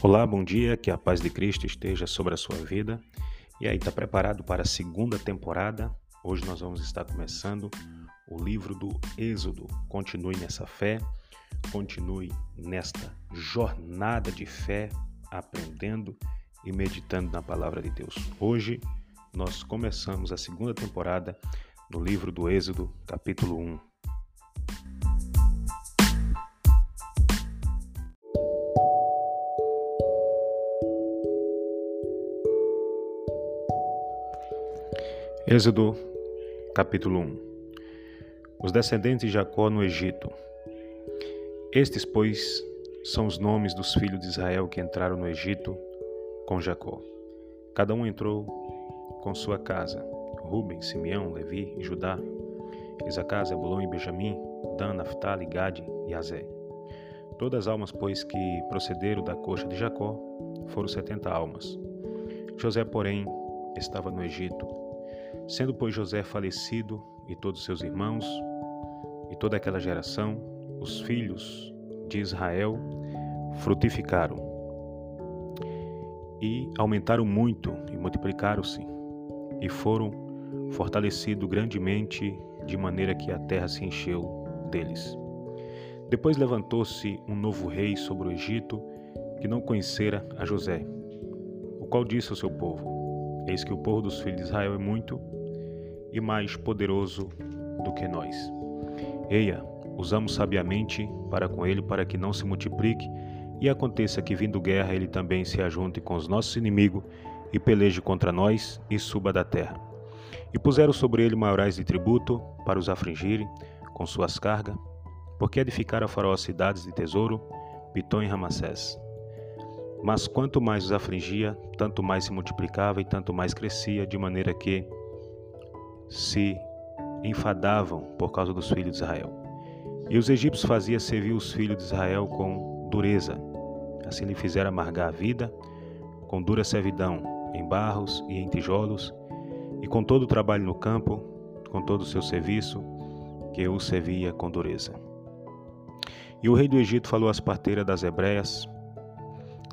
Olá, bom dia, que a paz de Cristo esteja sobre a sua vida. E aí, está preparado para a segunda temporada? Hoje nós vamos estar começando o livro do Êxodo. Continue nessa fé, continue nesta jornada de fé, aprendendo e meditando na palavra de Deus. Hoje nós começamos a segunda temporada no livro do Êxodo, capítulo 1. Êxodo, capítulo 1 Os descendentes de Jacó no Egito. Estes, pois, são os nomes dos filhos de Israel que entraram no Egito com Jacó. Cada um entrou com sua casa: Ruben, Simeão, Levi Judá, Isacar, Zebulon e Benjamim, Dan, Naphtali, Gade e Azé. Todas as almas, pois, que procederam da coxa de Jacó, foram setenta almas. José, porém, estava no Egito Sendo, pois, José falecido e todos seus irmãos e toda aquela geração, os filhos de Israel frutificaram e aumentaram muito e multiplicaram-se e foram fortalecidos grandemente de maneira que a terra se encheu deles. Depois levantou-se um novo rei sobre o Egito que não conhecera a José, o qual disse ao seu povo: Eis que o povo dos filhos de Israel é muito e mais poderoso do que nós. Eia, usamos sabiamente para com ele, para que não se multiplique, e aconteça que, vindo guerra, ele também se ajunte com os nossos inimigos e peleje contra nós e suba da terra. E puseram sobre ele maiorais de tributo para os afligirem com suas cargas, porque edificaram a faraó cidades de tesouro, Pitom e Ramassés. Mas quanto mais os afligia, tanto mais se multiplicava e tanto mais crescia, de maneira que se enfadavam por causa dos filhos de Israel. E os egípcios faziam servir os filhos de Israel com dureza. Assim lhe fizeram amargar a vida, com dura servidão, em barros e em tijolos, e com todo o trabalho no campo, com todo o seu serviço, que o servia com dureza. E o rei do Egito falou às parteiras das hebreias,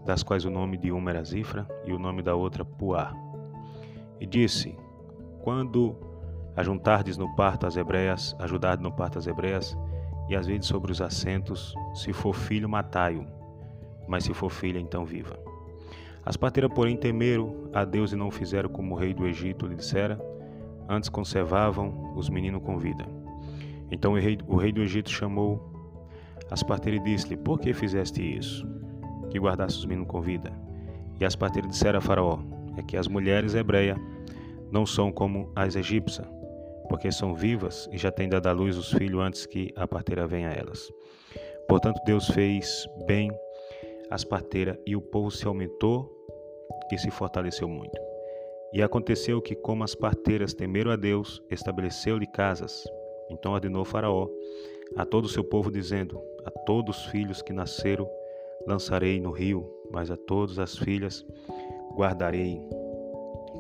das quais o nome de uma era Zifra e o nome da outra Puá. E disse: Quando ajuntardes no parto as hebreias, ajudar no parto as hebreias, e as vezes sobre os assentos, se for filho, matai-o, mas se for filha, então viva. As parteiras, porém, temeram a Deus e não fizeram como o rei do Egito lhe dissera, antes conservavam os meninos com vida. Então o rei, o rei do Egito chamou as parteiras e disse-lhe: Por que fizeste isso? que guardasse os meninos com vida. E as parteiras disseram a Faraó: É que as mulheres hebreias não são como as egípcias, porque são vivas e já têm dado à luz os filhos antes que a parteira venha a elas. Portanto, Deus fez bem as parteiras e o povo se aumentou e se fortaleceu muito. E aconteceu que, como as parteiras temeram a Deus, estabeleceu-lhe casas. Então ordenou Faraó a todo o seu povo, dizendo: A todos os filhos que nasceram lançarei no rio, mas a todas as filhas guardarei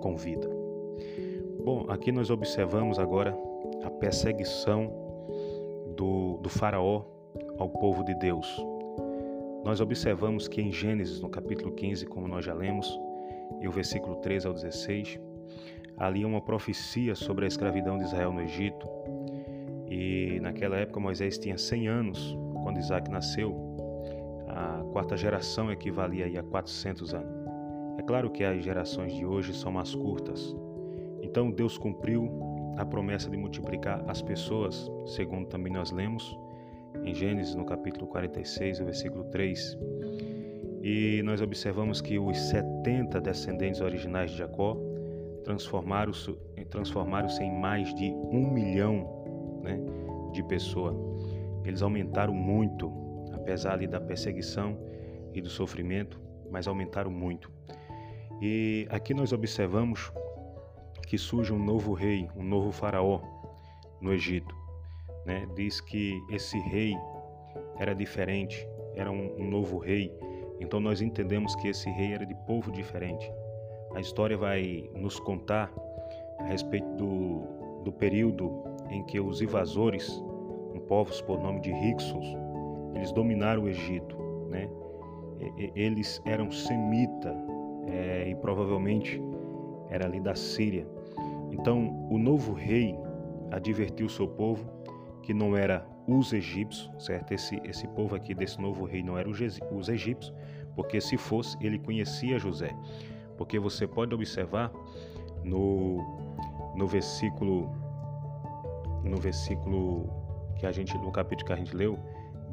com vida. Bom, aqui nós observamos agora a perseguição do, do Faraó ao povo de Deus. Nós observamos que em Gênesis, no capítulo 15, como nós já lemos, e o versículo 13 ao 16, ali é uma profecia sobre a escravidão de Israel no Egito. E naquela época Moisés tinha 100 anos quando Isaac nasceu, a quarta geração equivalia a 400 anos. É claro que as gerações de hoje são mais curtas. Então Deus cumpriu a promessa de multiplicar as pessoas, segundo também nós lemos em Gênesis no capítulo 46, versículo 3. E nós observamos que os 70 descendentes originais de Jacó transformaram-se transformaram em mais de um milhão né, de pessoas. Eles aumentaram muito apesar ali da perseguição e do sofrimento, mas aumentaram muito. E aqui nós observamos que surge um novo rei, um novo faraó no Egito. Né? Diz que esse rei era diferente, era um, um novo rei. Então nós entendemos que esse rei era de povo diferente. A história vai nos contar a respeito do, do período em que os invasores, um povos por nome de Hyksos, eles dominaram o Egito, né? eles eram semita é, e provavelmente era ali da Síria. Então o novo rei advertiu seu povo que não era os egípcios, certo? Esse, esse povo aqui desse novo rei não era os egípcios, porque se fosse, ele conhecia José. Porque você pode observar no, no versículo no versículo que a gente no capítulo que a gente leu,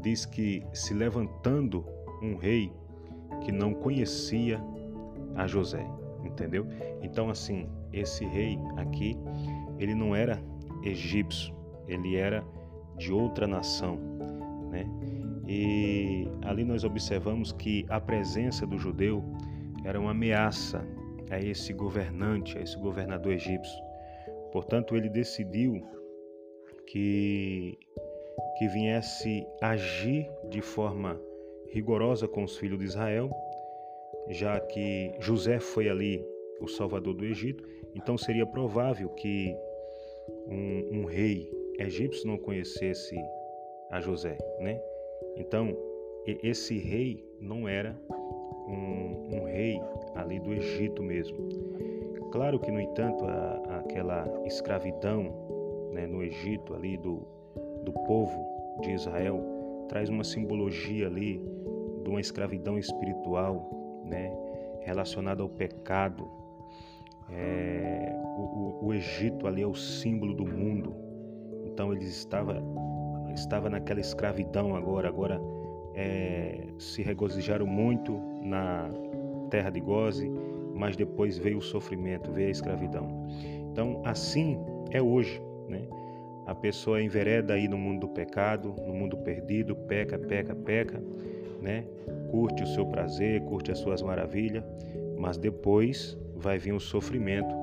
diz que se levantando um rei que não conhecia a José, entendeu? Então assim, esse rei aqui, ele não era egípcio, ele era de outra nação, né? E ali nós observamos que a presença do judeu era uma ameaça a esse governante, a esse governador egípcio. Portanto, ele decidiu que que viesse agir de forma rigorosa com os filhos de Israel, já que José foi ali o salvador do Egito, então seria provável que um, um rei egípcio não conhecesse a José, né? Então, esse rei não era um, um, rei ali do Egito mesmo. Claro que, no entanto, a, aquela escravidão né, no Egito ali do, do povo de Israel traz uma simbologia ali de uma escravidão espiritual, né, relacionada ao pecado. É, o, o, o Egito ali é o símbolo do mundo, então ele estava estava naquela escravidão agora, agora é, se regozijaram muito na terra de Goze, mas depois veio o sofrimento, veio a escravidão. Então assim é hoje, né? A pessoa envereda aí no mundo do pecado, no mundo perdido, peca, peca, peca, né? Curte o seu prazer, curte as suas maravilhas, mas depois vai vir o sofrimento,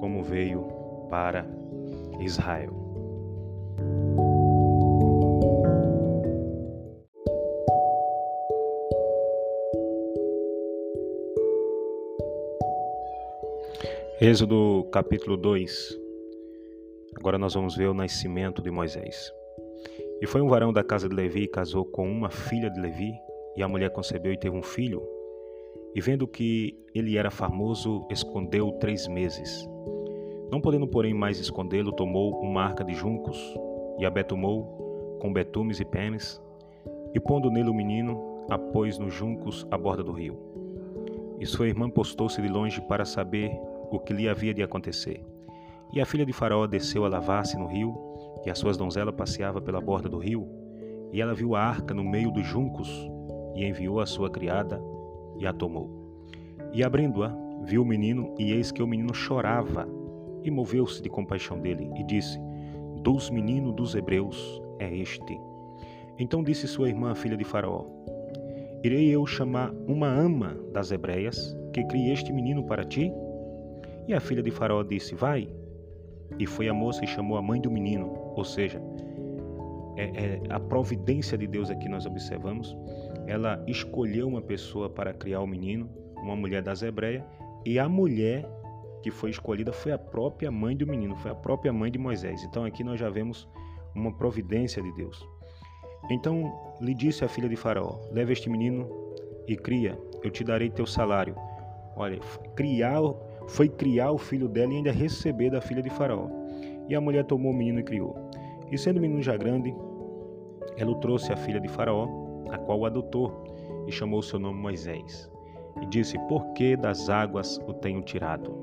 como veio para Israel. Êxodo capítulo 2. Agora nós vamos ver o nascimento de Moisés. E foi um varão da casa de Levi e casou com uma filha de Levi, e a mulher concebeu e teve um filho. E vendo que ele era famoso, escondeu três meses. Não podendo, porém, mais escondê-lo, tomou uma arca de juncos e a betumou com betumes e penes, e pondo nele o menino, a pôs nos juncos à borda do rio. E sua irmã postou-se de longe para saber o que lhe havia de acontecer. E a filha de Faraó desceu a lavar-se no rio, e as suas donzelas passeava pela borda do rio, e ela viu a arca no meio dos juncos, e enviou a sua criada, e a tomou. E abrindo-a, viu o menino, e eis que o menino chorava, e moveu-se de compaixão dele, e disse: Dos meninos dos hebreus é este. Então disse sua irmã, filha de Faraó: Irei eu chamar uma ama das hebreias, que crie este menino para ti? E a filha de Faraó disse: Vai. E foi a moça e chamou a mãe do menino. Ou seja, é, é, a providência de Deus aqui nós observamos. Ela escolheu uma pessoa para criar o menino, uma mulher das hebreias, e a mulher que foi escolhida foi a própria mãe do menino, foi a própria mãe de Moisés. Então aqui nós já vemos uma providência de Deus. Então lhe disse a filha de Faraó: Leva este menino e cria, eu te darei teu salário. Olha, criar foi criar o filho dela e ainda receber da filha de Faraó. E a mulher tomou o menino e criou. E sendo o menino já grande, ela o trouxe à filha de Faraó, a qual o adotou, e chamou seu nome Moisés. E disse: Por que das águas o tenho tirado?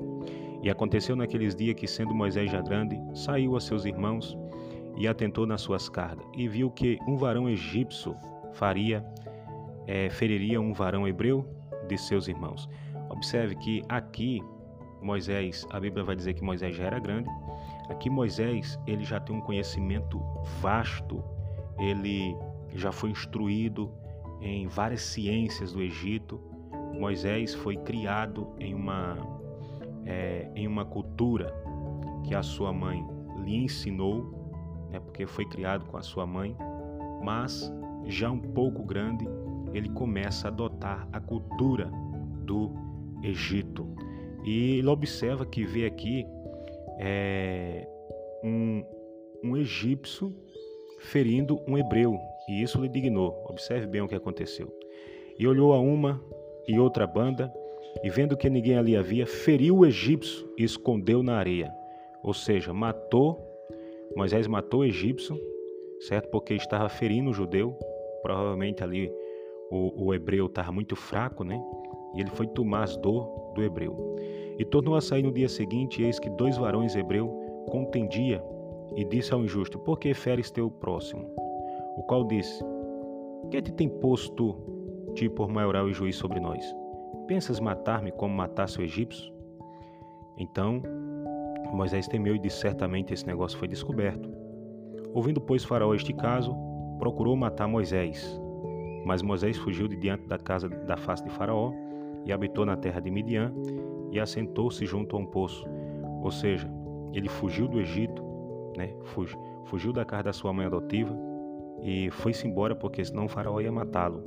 E aconteceu naqueles dias que, sendo Moisés já grande, saiu a seus irmãos e atentou nas suas cargas, e viu que um varão egípcio faria, é, feriria um varão hebreu de seus irmãos. Observe que aqui Moisés, a Bíblia vai dizer que Moisés já era grande. Aqui Moisés, ele já tem um conhecimento vasto, ele já foi instruído em várias ciências do Egito. Moisés foi criado em uma, é, em uma cultura que a sua mãe lhe ensinou, né, porque foi criado com a sua mãe, mas já um pouco grande, ele começa a adotar a cultura do Egito. E ele observa que vê aqui é, um, um egípcio ferindo um hebreu, e isso lhe dignou. Observe bem o que aconteceu. E olhou a uma e outra banda, e vendo que ninguém ali havia, feriu o egípcio e escondeu na areia. Ou seja, matou, Moisés matou o egípcio, certo? Porque estava ferindo o judeu, provavelmente ali o, o hebreu estava muito fraco, né? E ele foi tomar as dor do hebreu. E tornou a sair no dia seguinte, eis que dois varões hebreus contendia e disse ao injusto: Por que feres teu próximo? O qual disse: Que te tem posto ti por maioral e juiz sobre nós? Pensas matar-me como matasse o egípcio? Então Moisés temeu e disse: Certamente esse negócio foi descoberto. Ouvindo, pois, Faraó este caso, procurou matar Moisés. Mas Moisés fugiu de diante da casa da face de Faraó e habitou na terra de Midian e assentou-se junto a um poço. Ou seja, ele fugiu do Egito, né? Fugiu, da casa da sua mãe adotiva e foi-se embora porque senão o faraó ia matá-lo.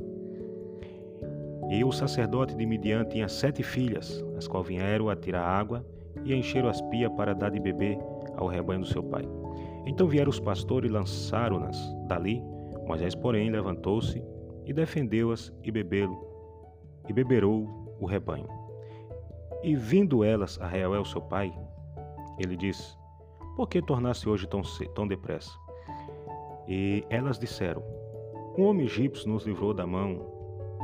E o sacerdote de Midian tinha sete filhas, as quais vieram a tirar água e encheram as pias para dar de beber ao rebanho do seu pai. Então vieram os pastores e lançaram-nas dali. Moisés, porém, levantou-se e defendeu-as e bebê-lo, e beberou o rebanho. E vindo elas a Reuel, seu pai, ele disse: Por que tornaste hoje tão, tão depressa? E elas disseram: Um homem egípcio nos livrou da mão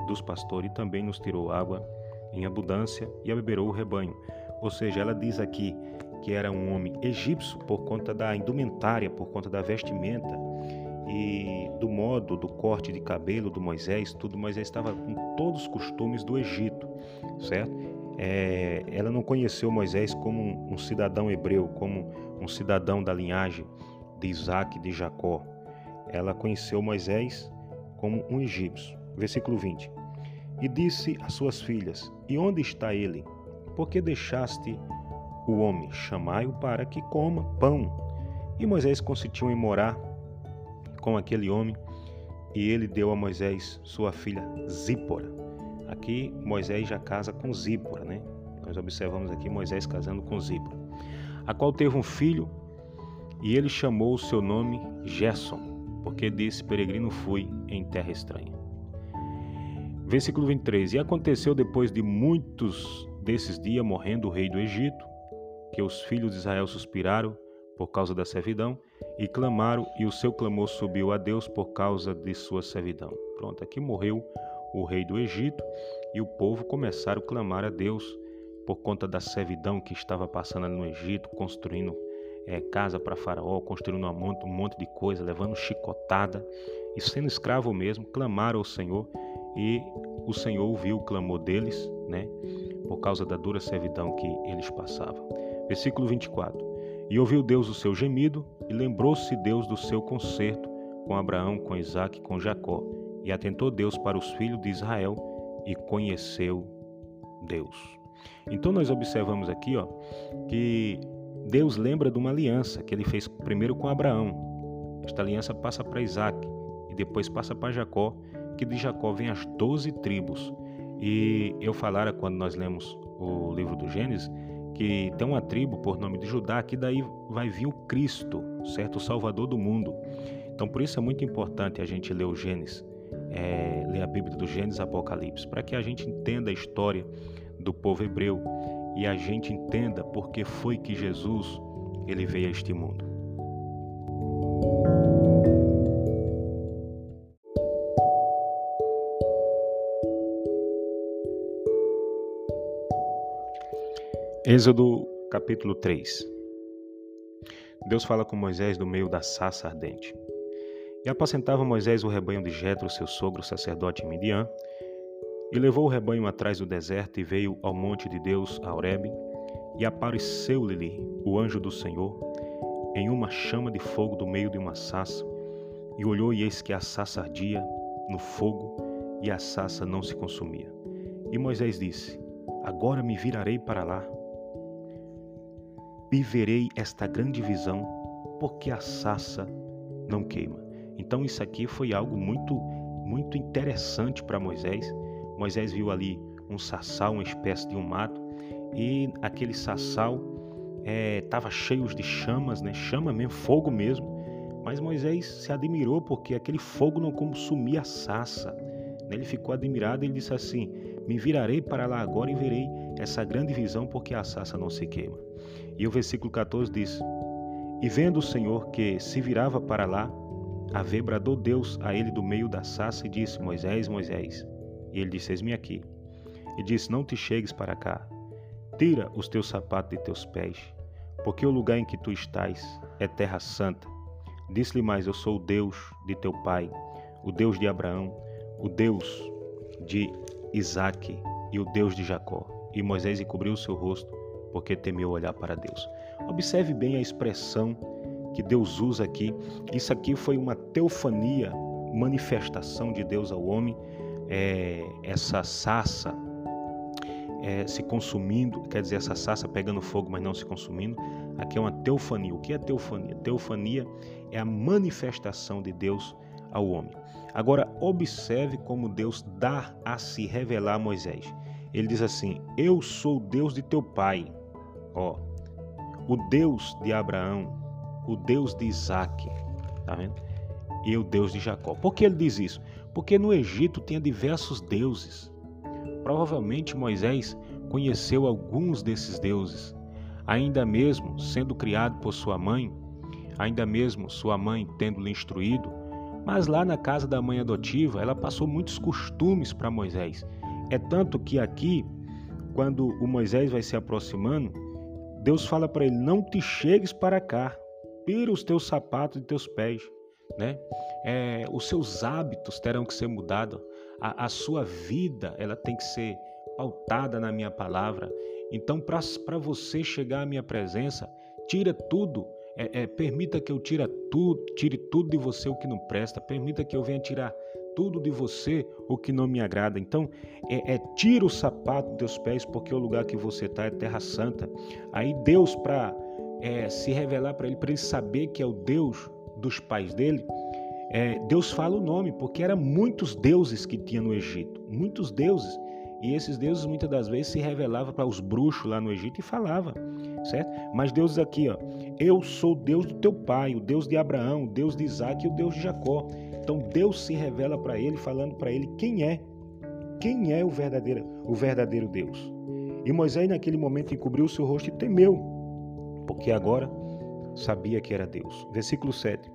dos pastores e também nos tirou água em abundância e abeberou o rebanho. Ou seja, ela diz aqui que era um homem egípcio por conta da indumentária, por conta da vestimenta e do modo do corte de cabelo do Moisés, tudo Moisés estava com todos os costumes do Egito, certo? É, ela não conheceu Moisés como um, cidadão hebreu, como um cidadão da linhagem de Isaac e de Jacó. Ela conheceu Moisés como um egípcio. Versículo 20. E disse às suas filhas: E onde está ele? Por que deixaste o homem? Chamai-o para que coma pão. E Moisés consentiu em morar com aquele homem, e ele deu a Moisés sua filha Zípora. Aqui Moisés já casa com Zípora, né? Nós observamos aqui Moisés casando com Zípora, a qual teve um filho e ele chamou o seu nome Gerson, porque desse peregrino fui em terra estranha. Versículo 23: E aconteceu depois de muitos desses dias, morrendo o rei do Egito, que os filhos de Israel suspiraram por causa da servidão e clamaram, e o seu clamor subiu a Deus por causa de sua servidão. Pronto, aqui morreu o rei do Egito, e o povo começaram a clamar a Deus por conta da servidão que estava passando no Egito, construindo é, casa para Faraó, construindo um monte, um monte de coisa, levando chicotada e sendo escravo mesmo, clamaram ao Senhor e o Senhor ouviu o clamor deles, né, por causa da dura servidão que eles passavam. Versículo 24. E ouviu Deus o seu gemido e lembrou-se Deus do seu concerto com Abraão, com Isaac com Jacó e atentou Deus para os filhos de Israel e conheceu Deus. Então nós observamos aqui, ó, que Deus lembra de uma aliança que ele fez primeiro com Abraão. Esta aliança passa para Isaac e depois passa para Jacó, que de Jacó vem as doze tribos. E eu falara quando nós lemos o livro do Gênesis que tem uma tribo por nome de Judá que daí vai vir o Cristo, certo, o Salvador do mundo. Então por isso é muito importante a gente ler o Gênesis é, ler a Bíblia do Gênesis Apocalipse, para que a gente entenda a história do povo hebreu e a gente entenda por que foi que Jesus ele veio a este mundo. Êxodo capítulo 3 Deus fala com Moisés do meio da sassa ardente. E apacentava Moisés o rebanho de Jetro, seu sogro, sacerdote Midian, e levou o rebanho atrás do deserto e veio ao monte de Deus, a Horebe, e apareceu-lhe o anjo do Senhor em uma chama de fogo do meio de uma sassa, e olhou e eis que a sassa ardia no fogo e a sassa não se consumia. E Moisés disse: Agora me virarei para lá e verei esta grande visão, porque a sassa não queima. Então isso aqui foi algo muito muito interessante para Moisés. Moisés viu ali um sassal, uma espécie de um mato, e aquele sassal estava é, cheio de chamas, né? chama mesmo, fogo mesmo. Mas Moisés se admirou porque aquele fogo não consumia a sassa, Ele ficou admirado e disse assim: Me virarei para lá agora e verei essa grande visão, porque a sarça não se queima. E o versículo 14 diz: E vendo o Senhor que se virava para lá, ver, bradou Deus a ele do meio da sarça e disse: Moisés, Moisés. E ele disse: Eis-me aqui. E disse: Não te chegues para cá. Tira os teus sapatos de teus pés, porque o lugar em que tu estás é terra santa. Disse-lhe mais: Eu sou o Deus de teu pai, o Deus de Abraão, o Deus de Isaque e o Deus de Jacó. E Moisés encobriu o seu rosto, porque temeu olhar para Deus. Observe bem a expressão que Deus usa aqui. Isso aqui foi uma teofania, manifestação de Deus ao homem. É, essa sassa é, se consumindo, quer dizer, essa sassa pegando fogo, mas não se consumindo. Aqui é uma teofania. O que é teofania? Teofania é a manifestação de Deus ao homem. Agora, observe como Deus dá a se revelar a Moisés. Ele diz assim: Eu sou o Deus de teu pai. Ó, o Deus de Abraão, o Deus de Isaac, tá vendo? E o Deus de Jacó. Por que ele diz isso? Porque no Egito tinha diversos deuses. Provavelmente Moisés conheceu alguns desses deuses, ainda mesmo sendo criado por sua mãe, ainda mesmo sua mãe tendo-lhe instruído, mas lá na casa da mãe adotiva, ela passou muitos costumes para Moisés. É tanto que aqui, quando o Moisés vai se aproximando, Deus fala para ele: Não te chegues para cá, tira os teus sapatos de teus pés, né? É, os seus hábitos terão que ser mudados, a, a sua vida ela tem que ser pautada na minha palavra. Então, para você chegar à minha presença, tira tudo, é, é, permita que eu tire tudo, tire tudo de você o que não presta, permita que eu venha tirar tudo de você o que não me agrada. Então, é, é tira o sapato dos teus pés, porque o lugar que você está é terra santa. Aí Deus, para é, se revelar para ele, para ele saber que é o Deus dos pais dele, é, Deus fala o nome, porque eram muitos deuses que tinha no Egito, muitos deuses. E esses deuses muitas das vezes se revelavam para os bruxos lá no Egito e falava, certo? Mas Deus aqui, ó, eu sou Deus do teu pai, o Deus de Abraão, o Deus de Isaac e o Deus de Jacó. Então Deus se revela para ele, falando para ele quem é, quem é o verdadeiro, o verdadeiro Deus. E Moisés naquele momento encobriu o seu rosto e temeu, porque agora sabia que era Deus. Versículo 7.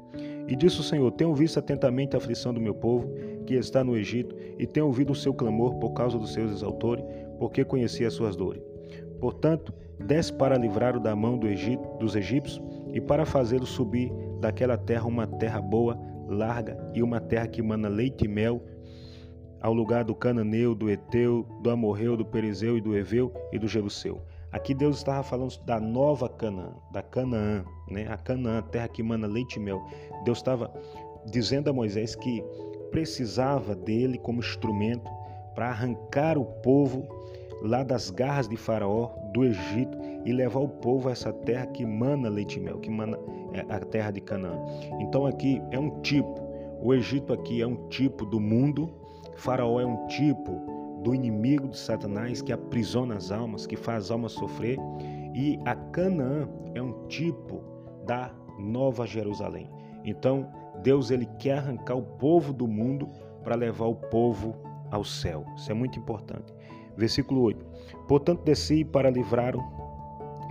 E disse o Senhor: Tenho visto atentamente a aflição do meu povo, que está no Egito, e tenho ouvido o seu clamor por causa dos seus exaltores, porque conheci as suas dores. Portanto, desce para livrar-o da mão do Egito, dos egípcios e para fazê-lo subir daquela terra uma terra boa, larga e uma terra que mana leite e mel, ao lugar do cananeu, do eteu, do amorreu, do perizeu e do eveu e do jebuseu Aqui Deus estava falando da nova Canaã, da Canaã, né? A Canaã, terra que mana leite e mel. Deus estava dizendo a Moisés que precisava dele como instrumento para arrancar o povo lá das garras de Faraó, do Egito, e levar o povo a essa terra que mana leite e mel, que mana é, a terra de Canaã. Então aqui é um tipo, o Egito aqui é um tipo do mundo, Faraó é um tipo do inimigo de Satanás que aprisiona as almas, que faz as almas sofrer, e a Canaã é um tipo da Nova Jerusalém. Então, Deus ele quer arrancar o povo do mundo para levar o povo ao céu. Isso é muito importante. Versículo 8. Portanto, desci para livrar-o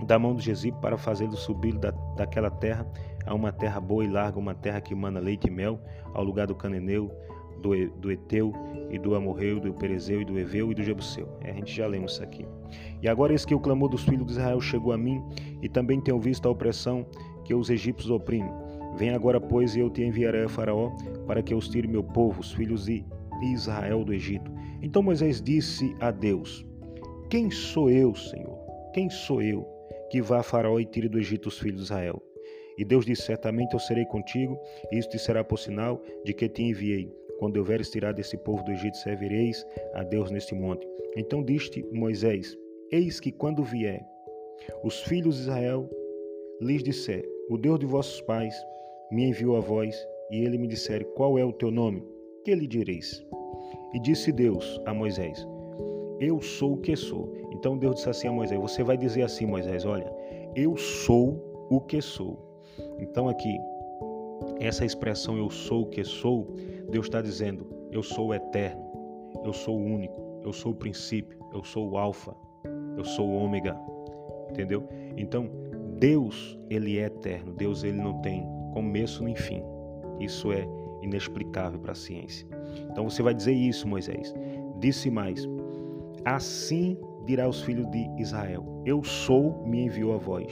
da mão de Jesus para fazê-lo subir da, daquela terra a uma terra boa e larga, uma terra que mana leite e mel, ao lugar do cananeu, do, do Eteu e do Amorreu, do Perezeu e do Eveu e do Jebuseu. É, a gente já lemos isso aqui. E agora eis que o clamor dos filhos de Israel chegou a mim, e também tenho visto a opressão que os egípcios oprimem. Vem agora, pois, e eu te enviarei a Faraó, para que os tire meu povo, os filhos de Israel do Egito. Então Moisés disse a Deus: Quem sou eu, Senhor? Quem sou eu que vá a Faraó e tire do Egito os filhos de Israel? E Deus disse: Certamente eu serei contigo, e isto te será por sinal de que te enviei. Quando houveres tirado esse povo do Egito, servireis a Deus neste monte. Então diste Moisés: Eis que quando vier os filhos de Israel, lhes disser: O Deus de vossos pais me enviou a vós, e ele me disser: Qual é o teu nome? Que lhe direis? E disse Deus a Moisés: Eu sou o que sou. Então Deus disse assim a Moisés: Você vai dizer assim, Moisés: Olha, eu sou o que sou. Então aqui, essa expressão eu sou o que sou Deus está dizendo: Eu sou o eterno, eu sou o único, eu sou o princípio, eu sou o alfa, eu sou o ômega, entendeu? Então, Deus, ele é eterno, Deus ele não tem começo nem fim. Isso é inexplicável para a ciência. Então você vai dizer isso, Moisés. Disse mais: Assim dirá aos filhos de Israel: Eu sou, me enviou a voz.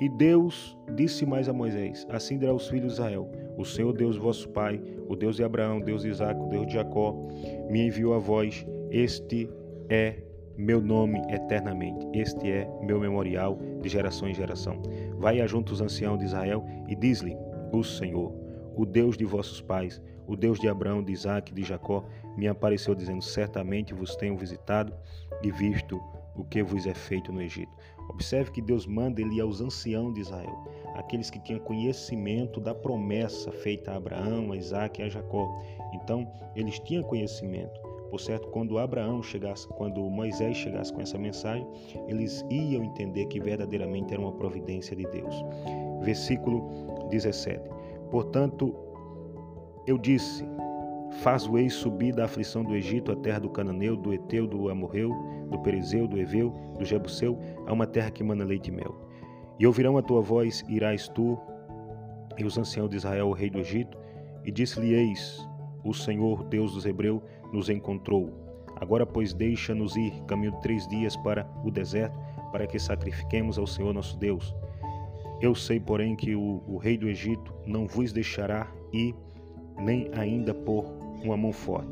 E Deus disse mais a Moisés: Assim dirá aos filhos de Israel: O Senhor Deus vosso Pai, o Deus de Abraão, Deus de Isaac, o Deus de Jacó, me enviou a voz. Este é meu nome eternamente. Este é meu memorial de geração em geração. Vai junto os anciãos de Israel e diz-lhe: O Senhor, o Deus de vossos pais, o Deus de Abraão, de Isaac de Jacó, me apareceu dizendo: Certamente vos tenho visitado e visto o que vos é feito no Egito. Observe que Deus manda ele aos anciãos de Israel, aqueles que tinham conhecimento da promessa feita a Abraão, a Isaac e a Jacó. Então, eles tinham conhecimento. Por certo, quando Abraão chegasse, quando Moisés chegasse com essa mensagem, eles iam entender que verdadeiramente era uma providência de Deus. Versículo 17. Portanto, eu disse: Faz-o-eis subir da aflição do Egito à terra do Cananeu, do Eteu, do Amorreu, do Perezeu, do Eveu, do Jebuseu, a uma terra que mana leite e mel. E ouvirão a tua voz, irás tu e os anciãos de Israel, o rei do Egito, e disse-lhe: Eis, o Senhor, Deus dos Hebreus, nos encontrou. Agora, pois, deixa-nos ir, caminho de três dias para o deserto, para que sacrifiquemos ao Senhor nosso Deus. Eu sei, porém, que o, o rei do Egito não vos deixará ir, nem ainda por uma mão forte.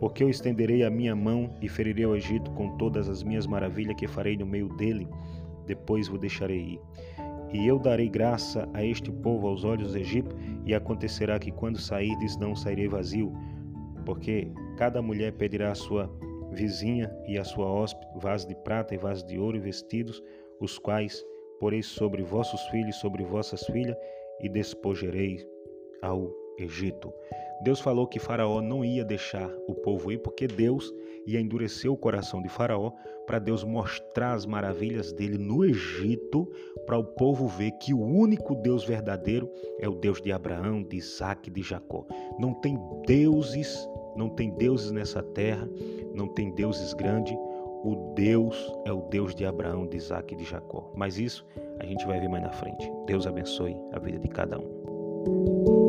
Porque eu estenderei a minha mão e ferirei o Egito com todas as minhas maravilhas que farei no meio dele, depois o deixarei ir. E eu darei graça a este povo aos olhos dos egípcios, e acontecerá que quando sairdes não sairei vazio, porque cada mulher pedirá à sua vizinha e à sua hóspede vaso de prata e vaso de ouro e vestidos, os quais porei sobre vossos filhos sobre vossas filhas, e despojerei ao Egito. Deus falou que Faraó não ia deixar o povo ir, porque Deus ia endurecer o coração de Faraó para Deus mostrar as maravilhas dele no Egito, para o povo ver que o único Deus verdadeiro é o Deus de Abraão, de Isaac de Jacó. Não tem deuses, não tem deuses nessa terra, não tem deuses grandes. O Deus é o Deus de Abraão, de Isaac e de Jacó. Mas isso a gente vai ver mais na frente. Deus abençoe a vida de cada um.